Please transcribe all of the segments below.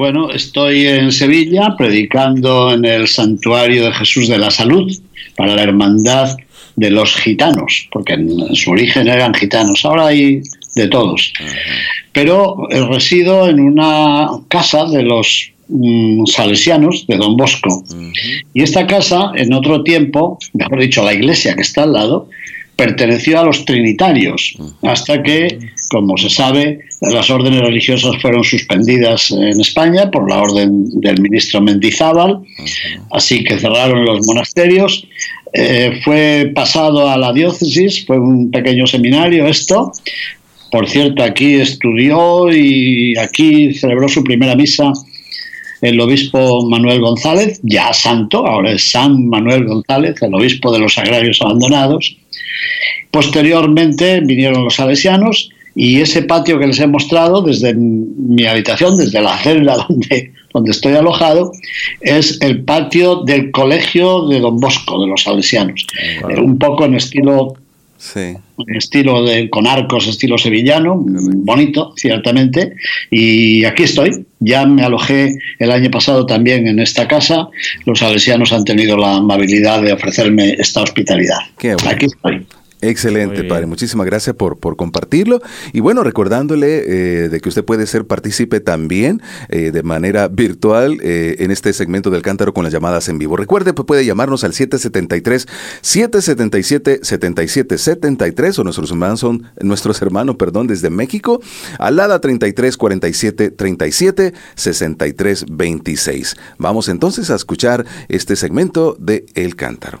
Bueno, estoy en Sevilla predicando en el Santuario de Jesús de la Salud para la Hermandad de los Gitanos, porque en su origen eran gitanos, ahora hay de todos. Pero eh, resido en una casa de los mm, salesianos de Don Bosco. Y esta casa, en otro tiempo, mejor dicho, la iglesia que está al lado, perteneció a los trinitarios, hasta que, como se sabe, las órdenes religiosas fueron suspendidas en España por la orden del ministro Mendizábal, así que cerraron los monasterios, eh, fue pasado a la diócesis, fue un pequeño seminario esto, por cierto, aquí estudió y aquí celebró su primera misa el obispo Manuel González, ya santo, ahora es San Manuel González, el obispo de los agrarios abandonados, Posteriormente vinieron los salesianos y ese patio que les he mostrado desde mi habitación, desde la celda donde, donde estoy alojado, es el patio del colegio de Don Bosco, de los salesianos. Eh, un poco en estilo estilo de, con arcos, estilo sevillano, bonito, ciertamente. Y aquí estoy. Ya me alojé el año pasado también en esta casa. Los salesianos han tenido la amabilidad de ofrecerme esta hospitalidad. Aquí estoy. Excelente, padre. Muchísimas gracias por, por compartirlo. Y bueno, recordándole eh, de que usted puede ser partícipe también eh, de manera virtual eh, en este segmento del cántaro con las llamadas en vivo. Recuerde, pues puede llamarnos al 773-777-7773 o nuestros hermanos son nuestros hermanos, perdón, desde México, al lada 33 47 37 63 26. Vamos entonces a escuchar este segmento de El Cántaro.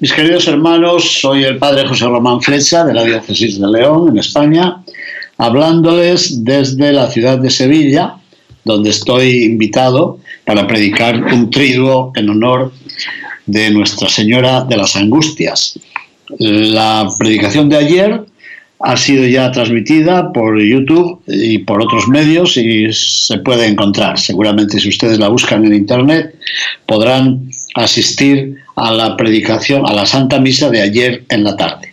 Mis queridos hermanos, soy el padre José Román Flecha de la Diócesis de León, en España, hablándoles desde la ciudad de Sevilla, donde estoy invitado para predicar un triduo en honor de Nuestra Señora de las Angustias. La predicación de ayer ha sido ya transmitida por YouTube y por otros medios y se puede encontrar. Seguramente si ustedes la buscan en Internet podrán asistir a la predicación, a la Santa Misa de ayer en la tarde.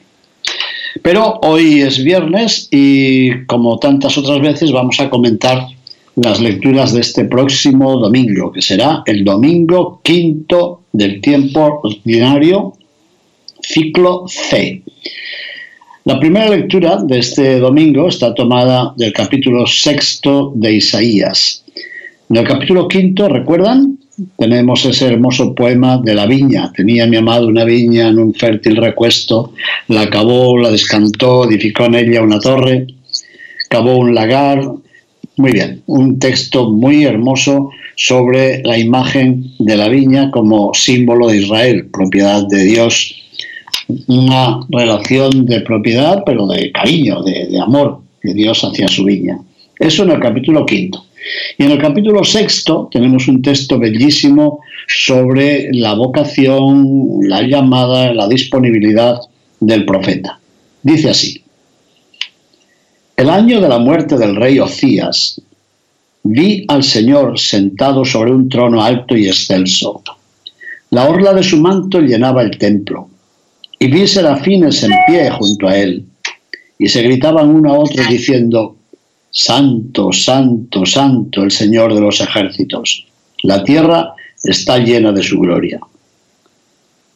Pero hoy es viernes y como tantas otras veces vamos a comentar las lecturas de este próximo domingo, que será el domingo quinto del tiempo ordinario, ciclo C. La primera lectura de este domingo está tomada del capítulo sexto de Isaías. En el capítulo quinto, ¿recuerdan? Tenemos ese hermoso poema de la viña. Tenía mi amado una viña en un fértil recuesto, la acabó, la descantó, edificó en ella una torre, cavó un lagar. Muy bien, un texto muy hermoso sobre la imagen de la viña como símbolo de Israel, propiedad de Dios. Una relación de propiedad, pero de cariño, de, de amor de Dios hacia su viña. Eso en el capítulo quinto. Y en el capítulo sexto tenemos un texto bellísimo sobre la vocación, la llamada, la disponibilidad del profeta. Dice así, el año de la muerte del rey Ocías, vi al Señor sentado sobre un trono alto y excelso. La orla de su manto llenaba el templo, y vi serafines en pie junto a él, y se gritaban uno a otro diciendo, Santo, santo, santo el Señor de los ejércitos. La tierra está llena de su gloria.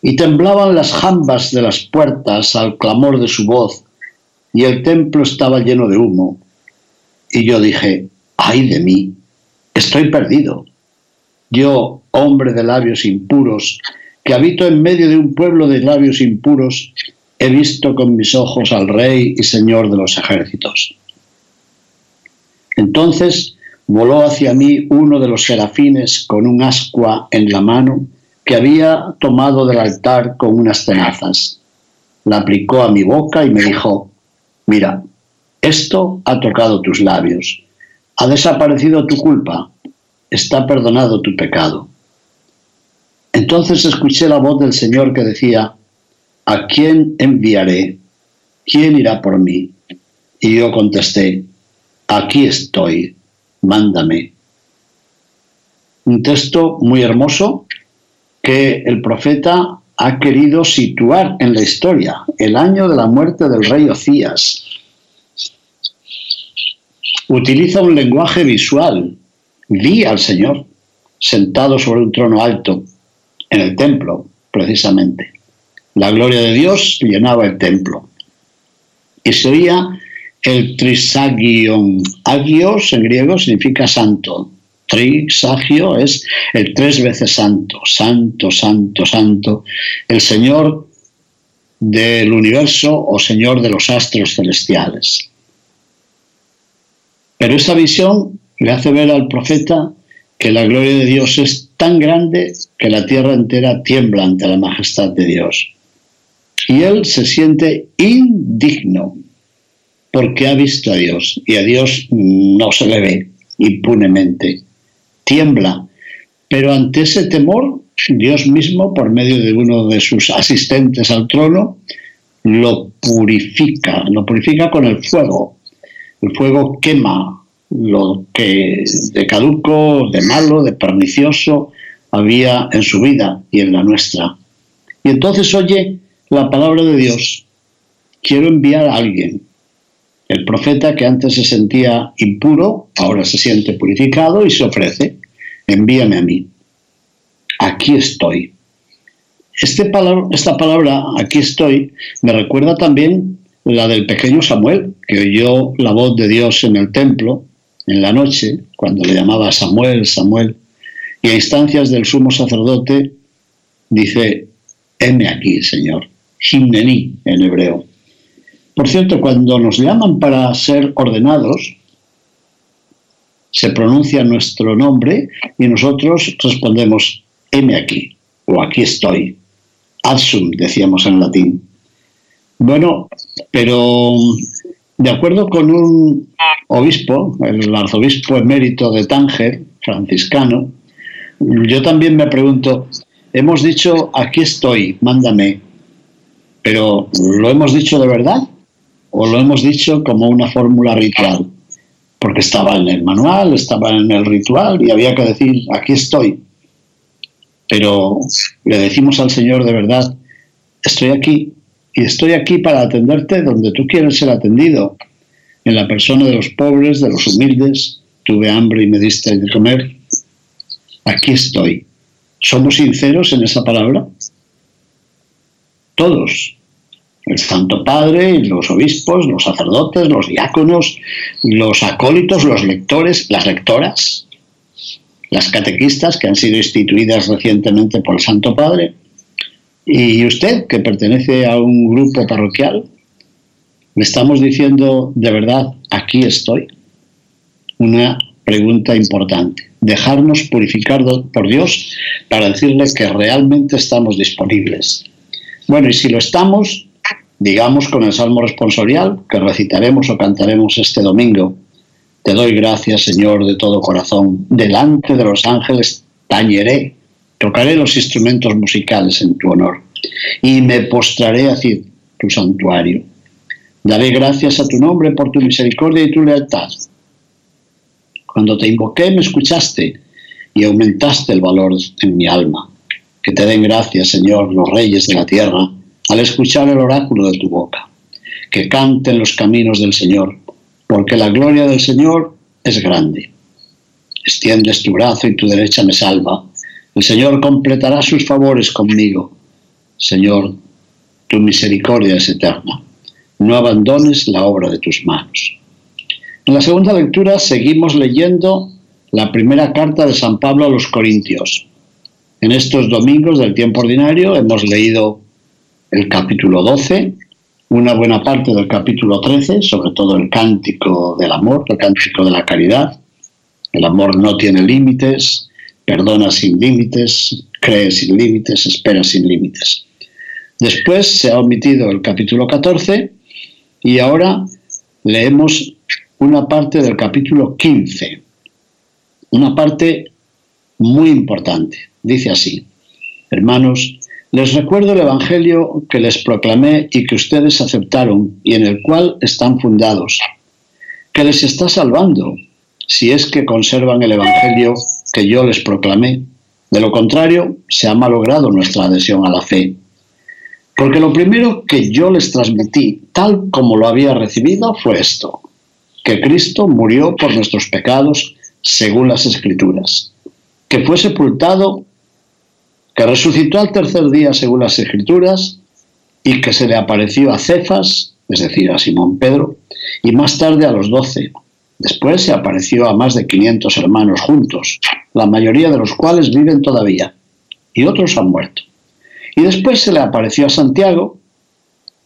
Y temblaban las jambas de las puertas al clamor de su voz, y el templo estaba lleno de humo. Y yo dije, ay de mí, estoy perdido. Yo, hombre de labios impuros, que habito en medio de un pueblo de labios impuros, he visto con mis ojos al Rey y Señor de los ejércitos. Entonces voló hacia mí uno de los serafines con un ascua en la mano que había tomado del altar con unas tenazas. La aplicó a mi boca y me dijo, mira, esto ha tocado tus labios, ha desaparecido tu culpa, está perdonado tu pecado. Entonces escuché la voz del Señor que decía, ¿a quién enviaré? ¿Quién irá por mí? Y yo contesté, aquí estoy, mándame. Un texto muy hermoso que el profeta ha querido situar en la historia, el año de la muerte del rey Ocías. Utiliza un lenguaje visual. Vi al Señor sentado sobre un trono alto en el templo, precisamente. La gloria de Dios llenaba el templo. Y se oía el trisagion. Agios en griego significa santo. Trisagio es el tres veces santo, santo, santo, santo, el Señor del universo o Señor de los astros celestiales. Pero esa visión le hace ver al profeta que la gloria de Dios es tan grande que la tierra entera tiembla ante la majestad de Dios. Y él se siente indigno porque ha visto a Dios y a Dios no se le ve impunemente. Tiembla. Pero ante ese temor, Dios mismo, por medio de uno de sus asistentes al trono, lo purifica, lo purifica con el fuego. El fuego quema lo que de caduco, de malo, de pernicioso había en su vida y en la nuestra. Y entonces oye la palabra de Dios. Quiero enviar a alguien, el profeta que antes se sentía impuro, ahora se siente purificado y se ofrece, envíame a mí. Aquí estoy. Este esta palabra, aquí estoy, me recuerda también la del pequeño Samuel, que oyó la voz de Dios en el templo en la noche, cuando le llamaba Samuel, Samuel, y a instancias del sumo sacerdote dice, heme aquí, Señor, himnení en hebreo. Por cierto, cuando nos llaman para ser ordenados, se pronuncia nuestro nombre y nosotros respondemos, heme aquí, o aquí estoy. Adsum, decíamos en latín. Bueno, pero de acuerdo con un obispo, el arzobispo emérito de Tánger, franciscano, yo también me pregunto, hemos dicho, aquí estoy, mándame, pero ¿lo hemos dicho de verdad? O lo hemos dicho como una fórmula ritual, porque estaba en el manual, estaba en el ritual y había que decir, aquí estoy. Pero le decimos al Señor de verdad, estoy aquí y estoy aquí para atenderte donde tú quieres ser atendido, en la persona de los pobres, de los humildes, tuve hambre y me diste de comer, aquí estoy. ¿Somos sinceros en esa palabra? Todos, el Santo Padre, los obispos, los sacerdotes, los diáconos, los acólitos, los lectores, las lectoras, las catequistas que han sido instituidas recientemente por el Santo Padre. Y usted, que pertenece a un grupo parroquial, le estamos diciendo de verdad, aquí estoy. Una pregunta importante. Dejarnos purificar por Dios para decirle que realmente estamos disponibles. Bueno, y si lo estamos, digamos con el Salmo responsorial que recitaremos o cantaremos este domingo. Te doy gracias, Señor, de todo corazón. Delante de los ángeles tañeré, tocaré los instrumentos musicales en tu honor y me postraré hacia tu santuario. Daré gracias a tu nombre por tu misericordia y tu lealtad. Cuando te invoqué me escuchaste y aumentaste el valor en mi alma. Que te den gracias, Señor, los reyes de la tierra al escuchar el oráculo de tu boca. Que canten los caminos del Señor, porque la gloria del Señor es grande. Extiendes tu brazo y tu derecha me salva. El Señor completará sus favores conmigo. Señor, tu misericordia es eterna. No abandones la obra de tus manos. En la segunda lectura seguimos leyendo la primera carta de San Pablo a los Corintios. En estos domingos del tiempo ordinario hemos leído el capítulo 12, una buena parte del capítulo 13, sobre todo el cántico del amor, el cántico de la caridad. El amor no tiene límites, perdona sin límites, cree sin límites, espera sin límites. Después se ha omitido el capítulo 14 y ahora leemos una parte del capítulo 15, una parte muy importante. Dice así, hermanos, les recuerdo el Evangelio que les proclamé y que ustedes aceptaron y en el cual están fundados, que les está salvando si es que conservan el Evangelio que yo les proclamé. De lo contrario, se ha malogrado nuestra adhesión a la fe. Porque lo primero que yo les transmití, tal como lo había recibido, fue esto, que Cristo murió por nuestros pecados según las Escrituras, que fue sepultado que resucitó al tercer día según las escrituras y que se le apareció a Cefas, es decir, a Simón Pedro, y más tarde a los doce. Después se apareció a más de 500 hermanos juntos, la mayoría de los cuales viven todavía, y otros han muerto. Y después se le apareció a Santiago,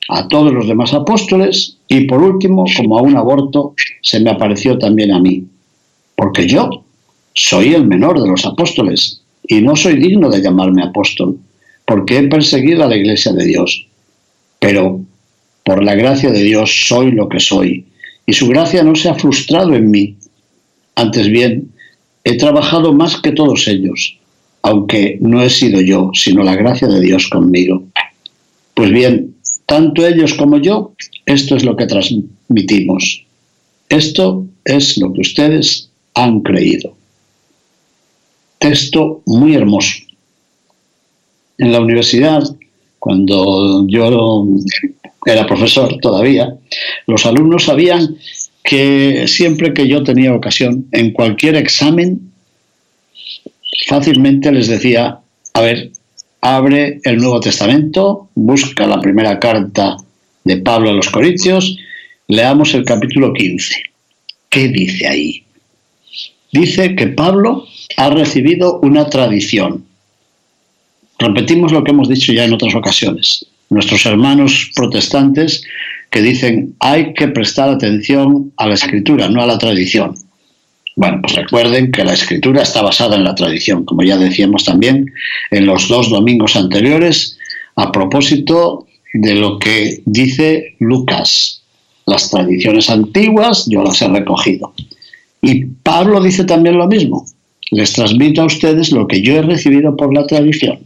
a todos los demás apóstoles, y por último, como a un aborto, se me apareció también a mí, porque yo soy el menor de los apóstoles y no soy digno de llamarme apóstol, porque he perseguido a la iglesia de Dios. Pero por la gracia de Dios soy lo que soy, y su gracia no se ha frustrado en mí. Antes bien, he trabajado más que todos ellos, aunque no he sido yo, sino la gracia de Dios conmigo. Pues bien, tanto ellos como yo, esto es lo que transmitimos. Esto es lo que ustedes han creído texto muy hermoso. En la universidad, cuando yo era profesor todavía, los alumnos sabían que siempre que yo tenía ocasión, en cualquier examen, fácilmente les decía, a ver, abre el Nuevo Testamento, busca la primera carta de Pablo a los Corintios, leamos el capítulo 15. ¿Qué dice ahí? Dice que Pablo ha recibido una tradición. Repetimos lo que hemos dicho ya en otras ocasiones. Nuestros hermanos protestantes que dicen hay que prestar atención a la escritura, no a la tradición. Bueno, pues recuerden que la escritura está basada en la tradición, como ya decíamos también en los dos domingos anteriores, a propósito de lo que dice Lucas. Las tradiciones antiguas yo las he recogido. Y Pablo dice también lo mismo les transmito a ustedes lo que yo he recibido por la tradición.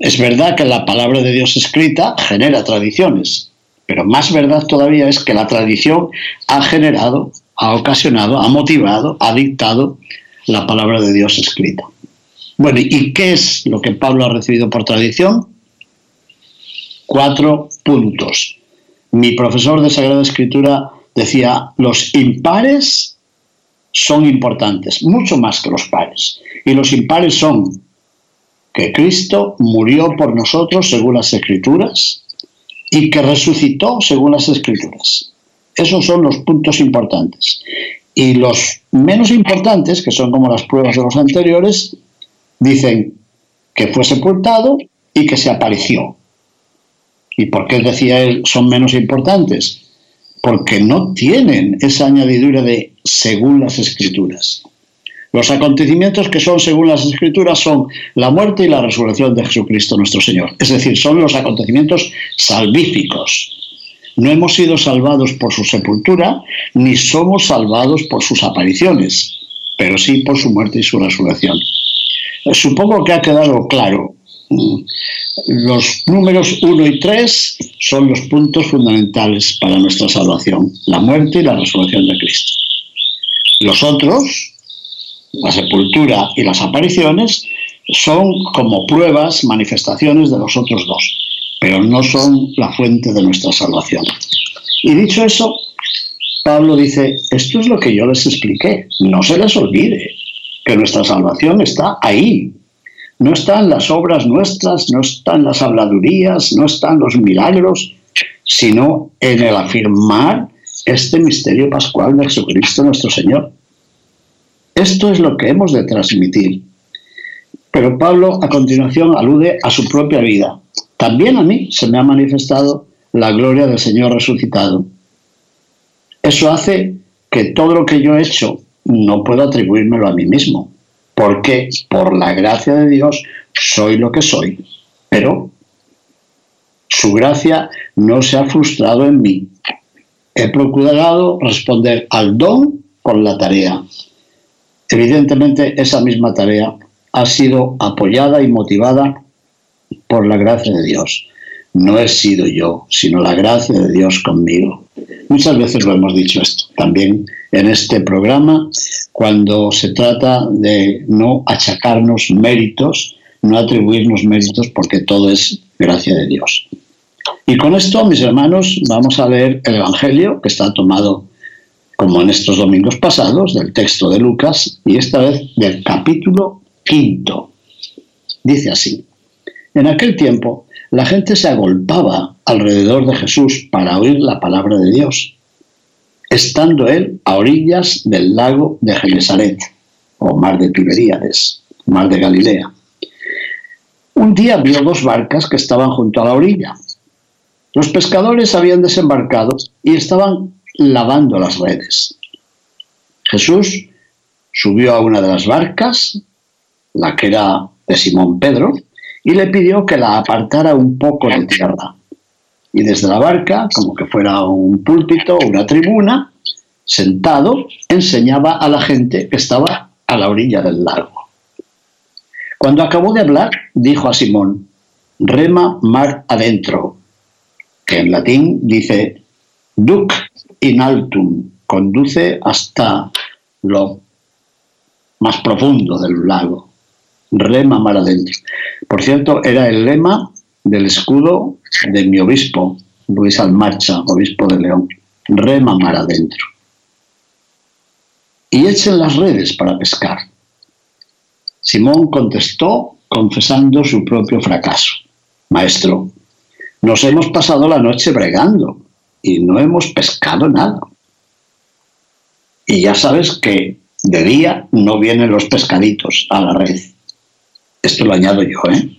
Es verdad que la palabra de Dios escrita genera tradiciones, pero más verdad todavía es que la tradición ha generado, ha ocasionado, ha motivado, ha dictado la palabra de Dios escrita. Bueno, ¿y qué es lo que Pablo ha recibido por tradición? Cuatro puntos. Mi profesor de Sagrada Escritura decía, los impares son importantes, mucho más que los pares. Y los impares son que Cristo murió por nosotros según las escrituras y que resucitó según las escrituras. Esos son los puntos importantes. Y los menos importantes, que son como las pruebas de los anteriores, dicen que fue sepultado y que se apareció. ¿Y por qué decía él son menos importantes? Porque no tienen esa añadidura de según las escrituras. Los acontecimientos que son según las escrituras son la muerte y la resurrección de Jesucristo nuestro Señor. Es decir, son los acontecimientos salvíficos. No hemos sido salvados por su sepultura, ni somos salvados por sus apariciones, pero sí por su muerte y su resurrección. Supongo que ha quedado claro los números 1 y 3 son los puntos fundamentales para nuestra salvación, la muerte y la resurrección de Cristo. Los otros, la sepultura y las apariciones, son como pruebas, manifestaciones de los otros dos, pero no son la fuente de nuestra salvación. Y dicho eso, Pablo dice, esto es lo que yo les expliqué, no se les olvide, que nuestra salvación está ahí. No están las obras nuestras, no están las habladurías, no están los milagros, sino en el afirmar este misterio pascual de Jesucristo nuestro Señor. Esto es lo que hemos de transmitir. Pero Pablo a continuación alude a su propia vida. También a mí se me ha manifestado la gloria del Señor resucitado. Eso hace que todo lo que yo he hecho no puedo atribuírmelo a mí mismo, porque por la gracia de Dios soy lo que soy, pero su gracia no se ha frustrado en mí. He procurado responder al don con la tarea. Evidentemente esa misma tarea ha sido apoyada y motivada por la gracia de Dios. No he sido yo, sino la gracia de Dios conmigo. Muchas veces lo hemos dicho esto también en este programa, cuando se trata de no achacarnos méritos, no atribuirnos méritos, porque todo es gracia de Dios. Y con esto, mis hermanos, vamos a leer el Evangelio, que está tomado, como en estos domingos pasados, del texto de Lucas, y esta vez del capítulo quinto. Dice así, en aquel tiempo la gente se agolpaba alrededor de Jesús para oír la palabra de Dios, estando él a orillas del lago de Genesaret, o mar de Tiberíades, mar de Galilea. Un día vio dos barcas que estaban junto a la orilla. Los pescadores habían desembarcado y estaban lavando las redes. Jesús subió a una de las barcas, la que era de Simón Pedro, y le pidió que la apartara un poco de tierra. Y desde la barca, como que fuera un púlpito o una tribuna, sentado, enseñaba a la gente que estaba a la orilla del lago. Cuando acabó de hablar, dijo a Simón, rema mar adentro, que en latín dice duc in altum, conduce hasta lo más profundo del lago rema mar adentro. Por cierto, era el lema del escudo de mi obispo, Luis Almarcha, obispo de León. Rema mar adentro. Y echen las redes para pescar. Simón contestó confesando su propio fracaso. Maestro, nos hemos pasado la noche bregando y no hemos pescado nada. Y ya sabes que de día no vienen los pescaditos a la red. Esto lo añado yo, ¿eh?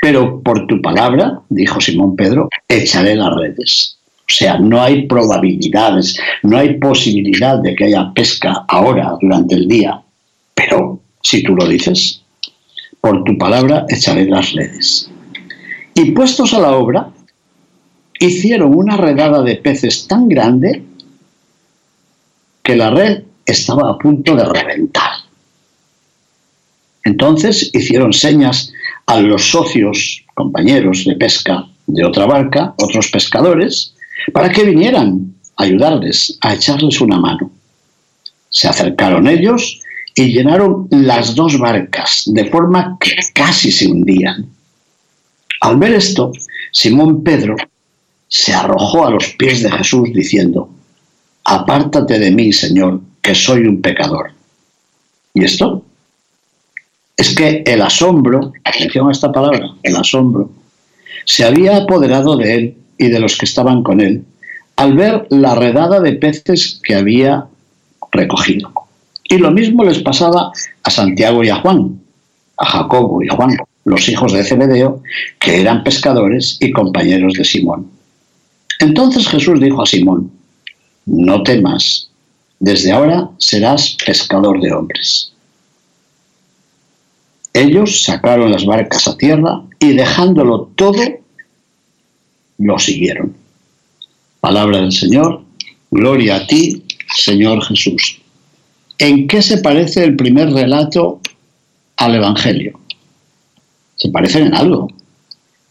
Pero por tu palabra, dijo Simón Pedro, echaré las redes. O sea, no hay probabilidades, no hay posibilidad de que haya pesca ahora, durante el día. Pero si tú lo dices, por tu palabra echaré las redes. Y puestos a la obra, hicieron una redada de peces tan grande que la red estaba a punto de reventar. Entonces hicieron señas a los socios, compañeros de pesca de otra barca, otros pescadores, para que vinieran a ayudarles, a echarles una mano. Se acercaron ellos y llenaron las dos barcas, de forma que casi se hundían. Al ver esto, Simón Pedro se arrojó a los pies de Jesús diciendo, Apártate de mí, Señor, que soy un pecador. ¿Y esto? Es que el asombro, atención a esta palabra, el asombro, se había apoderado de él y de los que estaban con él al ver la redada de peces que había recogido. Y lo mismo les pasaba a Santiago y a Juan, a Jacobo y a Juan, los hijos de Zebedeo, que eran pescadores y compañeros de Simón. Entonces Jesús dijo a Simón, no temas, desde ahora serás pescador de hombres. Ellos sacaron las barcas a tierra y dejándolo todo, lo siguieron. Palabra del Señor, gloria a ti, Señor Jesús. ¿En qué se parece el primer relato al Evangelio? Se parecen en algo.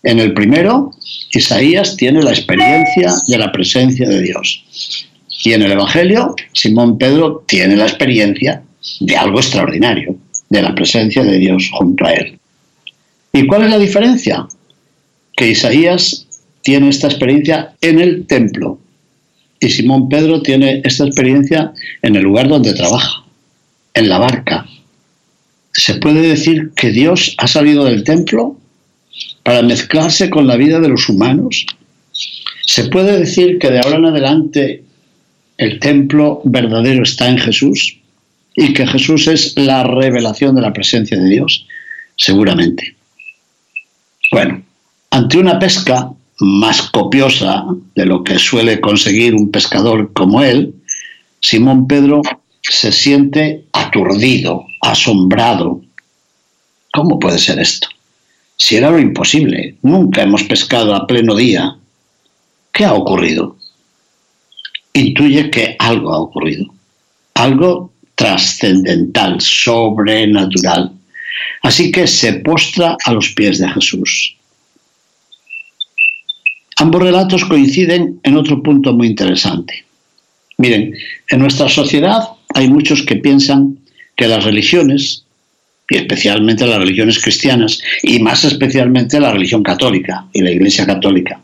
En el primero, Isaías tiene la experiencia de la presencia de Dios. Y en el Evangelio, Simón Pedro tiene la experiencia de algo extraordinario de la presencia de Dios junto a él. ¿Y cuál es la diferencia? Que Isaías tiene esta experiencia en el templo y Simón Pedro tiene esta experiencia en el lugar donde trabaja, en la barca, ¿Se puede decir que Dios ha salido del templo para mezclarse con la vida de los humanos? ¿Se puede decir que de ahora en adelante el templo verdadero está en Jesús y que Jesús es la revelación de la presencia de Dios? Seguramente. Bueno, ante una pesca más copiosa de lo que suele conseguir un pescador como él, Simón Pedro se siente aturdido, asombrado. ¿Cómo puede ser esto? Si era lo imposible, nunca hemos pescado a pleno día. ¿Qué ha ocurrido? Intuye que algo ha ocurrido, algo trascendental, sobrenatural. Así que se postra a los pies de Jesús. Ambos relatos coinciden en otro punto muy interesante. Miren, en nuestra sociedad hay muchos que piensan que las religiones, y especialmente las religiones cristianas, y más especialmente la religión católica y la Iglesia católica,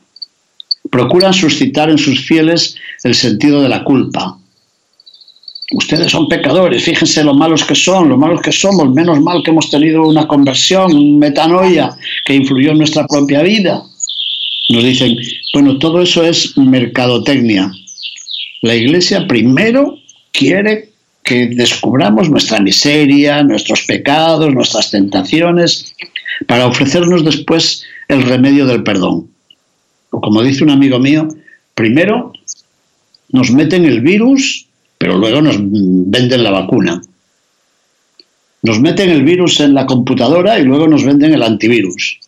procuran suscitar en sus fieles el sentido de la culpa. Ustedes son pecadores, fíjense lo malos que son, lo malos que somos, menos mal que hemos tenido una conversión, metanoia, que influyó en nuestra propia vida. Nos dicen, bueno, todo eso es mercadotecnia. La Iglesia primero quiere que descubramos nuestra miseria, nuestros pecados, nuestras tentaciones, para ofrecernos después el remedio del perdón. O como dice un amigo mío, primero nos meten el virus, pero luego nos venden la vacuna. Nos meten el virus en la computadora y luego nos venden el antivirus.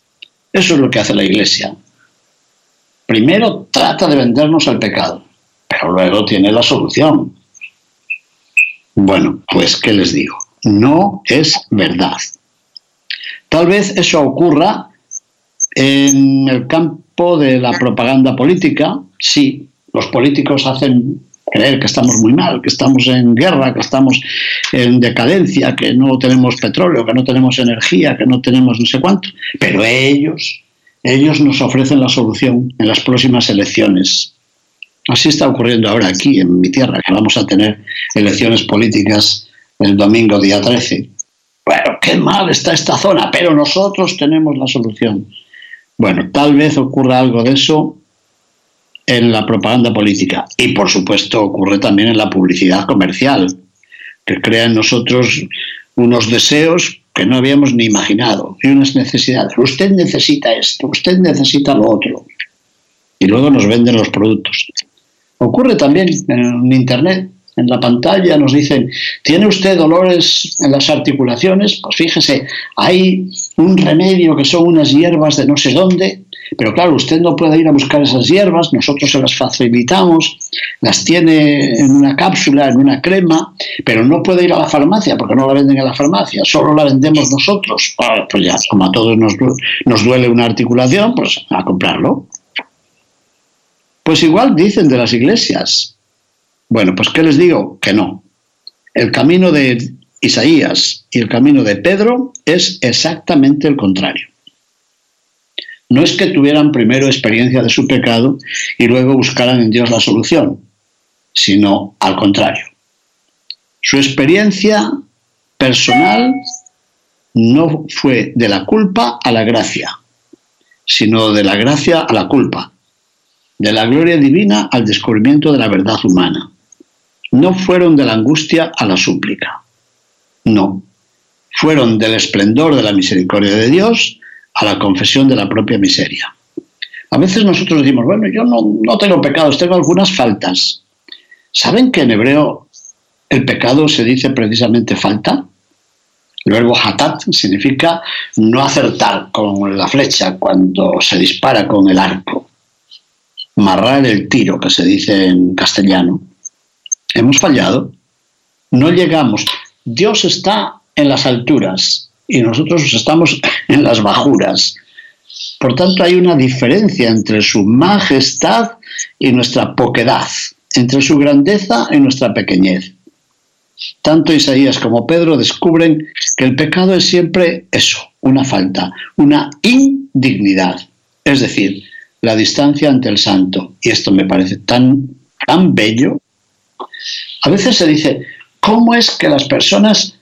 Eso es lo que hace la Iglesia. Primero trata de vendernos el pecado, pero luego tiene la solución. Bueno, pues ¿qué les digo? No es verdad. Tal vez eso ocurra en el campo de la propaganda política, sí, los políticos hacen creer que estamos muy mal, que estamos en guerra, que estamos en decadencia, que no tenemos petróleo, que no tenemos energía, que no tenemos no sé cuánto, pero ellos, ellos nos ofrecen la solución en las próximas elecciones. Así está ocurriendo ahora aquí, en mi tierra, que vamos a tener elecciones políticas el domingo día 13. Bueno, qué mal está esta zona, pero nosotros tenemos la solución. Bueno, tal vez ocurra algo de eso en la propaganda política y por supuesto ocurre también en la publicidad comercial, que crea en nosotros unos deseos que no habíamos ni imaginado y unas necesidades. Usted necesita esto, usted necesita lo otro. Y luego nos venden los productos. Ocurre también en Internet. En la pantalla nos dicen, ¿tiene usted dolores en las articulaciones? Pues fíjese, hay un remedio que son unas hierbas de no sé dónde, pero claro, usted no puede ir a buscar esas hierbas, nosotros se las facilitamos, las tiene en una cápsula, en una crema, pero no puede ir a la farmacia porque no la venden en la farmacia, solo la vendemos nosotros. Ah, pues ya, como a todos nos, nos duele una articulación, pues a comprarlo. Pues igual dicen de las iglesias. Bueno, pues ¿qué les digo? Que no. El camino de Isaías y el camino de Pedro es exactamente el contrario. No es que tuvieran primero experiencia de su pecado y luego buscaran en Dios la solución, sino al contrario. Su experiencia personal no fue de la culpa a la gracia, sino de la gracia a la culpa de la gloria divina al descubrimiento de la verdad humana. No fueron de la angustia a la súplica. No. Fueron del esplendor de la misericordia de Dios a la confesión de la propia miseria. A veces nosotros decimos, bueno, yo no, no tengo pecados, tengo algunas faltas. ¿Saben que en hebreo el pecado se dice precisamente falta? El verbo hatat significa no acertar con la flecha cuando se dispara con el arco marrar el tiro, que se dice en castellano. Hemos fallado, no llegamos. Dios está en las alturas y nosotros estamos en las bajuras. Por tanto, hay una diferencia entre su majestad y nuestra poquedad, entre su grandeza y nuestra pequeñez. Tanto Isaías como Pedro descubren que el pecado es siempre eso, una falta, una indignidad. Es decir, la distancia ante el santo. Y esto me parece tan, tan bello. A veces se dice, ¿cómo es que las personas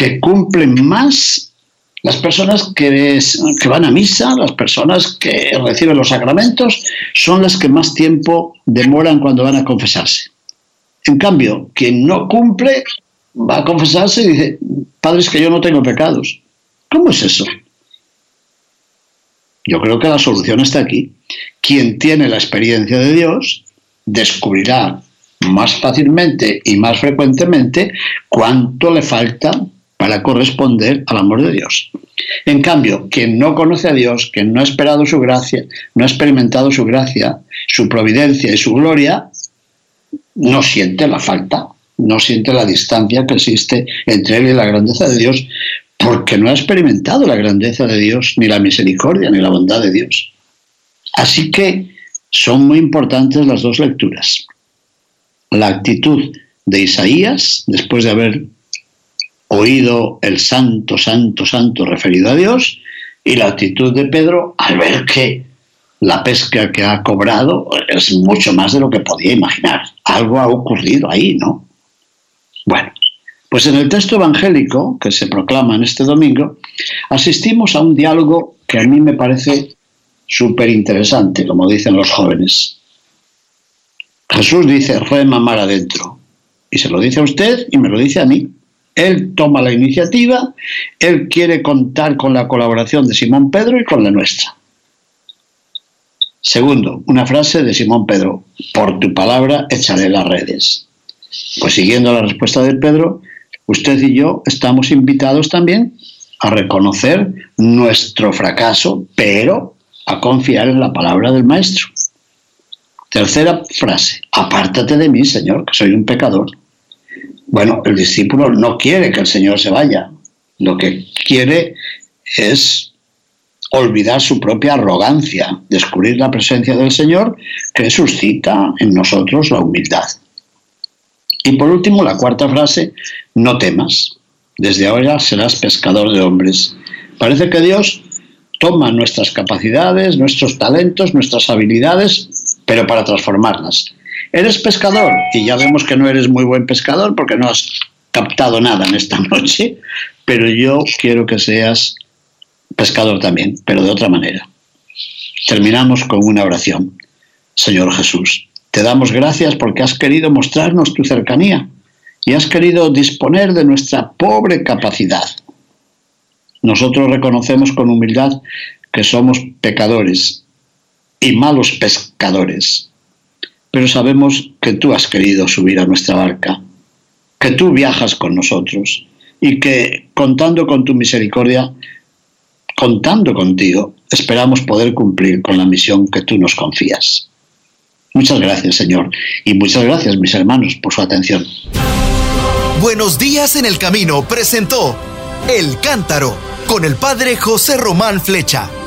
que cumplen más, las personas que, van a misa, las personas que reciben los sacramentos, son las que más tiempo demoran cuando van a confesarse. En cambio, quien no cumple va a confesarse y dice, Padre, es que yo no tengo pecados. ¿Cómo es eso? Yo creo que la solución está aquí. Quien tiene la experiencia de Dios descubrirá más fácilmente y más frecuentemente cuánto le falta para corresponder al amor de Dios. En cambio, quien no conoce a Dios, quien no ha esperado su gracia, no ha experimentado su gracia, su providencia y su gloria, no siente la falta, no siente la distancia que existe entre él y la grandeza de Dios, porque no ha experimentado la grandeza de Dios, ni la misericordia, ni la bondad de Dios. Así que son muy importantes las dos lecturas. La actitud de Isaías, después de haber oído el santo, santo, santo referido a Dios, y la actitud de Pedro al ver que la pesca que ha cobrado es mucho más de lo que podía imaginar. Algo ha ocurrido ahí, ¿no? Bueno, pues en el texto evangélico que se proclama en este domingo, asistimos a un diálogo que a mí me parece súper interesante, como dicen los jóvenes. Jesús dice, rema mar adentro. Y se lo dice a usted y me lo dice a mí. Él toma la iniciativa, él quiere contar con la colaboración de Simón Pedro y con la nuestra. Segundo, una frase de Simón Pedro, por tu palabra echaré las redes. Pues siguiendo la respuesta de Pedro, usted y yo estamos invitados también a reconocer nuestro fracaso, pero a confiar en la palabra del Maestro. Tercera frase, apártate de mí, Señor, que soy un pecador. Bueno, el discípulo no quiere que el Señor se vaya, lo que quiere es olvidar su propia arrogancia, descubrir la presencia del Señor que suscita en nosotros la humildad. Y por último, la cuarta frase, no temas, desde ahora serás pescador de hombres. Parece que Dios toma nuestras capacidades, nuestros talentos, nuestras habilidades, pero para transformarlas. Eres pescador y ya vemos que no eres muy buen pescador porque no has captado nada en esta noche, pero yo quiero que seas pescador también, pero de otra manera. Terminamos con una oración. Señor Jesús, te damos gracias porque has querido mostrarnos tu cercanía y has querido disponer de nuestra pobre capacidad. Nosotros reconocemos con humildad que somos pecadores y malos pescadores, pero sabemos que tú has querido subir a nuestra barca, que tú viajas con nosotros y que contando con tu misericordia, contando contigo, esperamos poder cumplir con la misión que tú nos confías. Muchas gracias, Señor. Y muchas gracias, mis hermanos, por su atención. Buenos días en el camino presentó El Cántaro con el Padre José Román Flecha.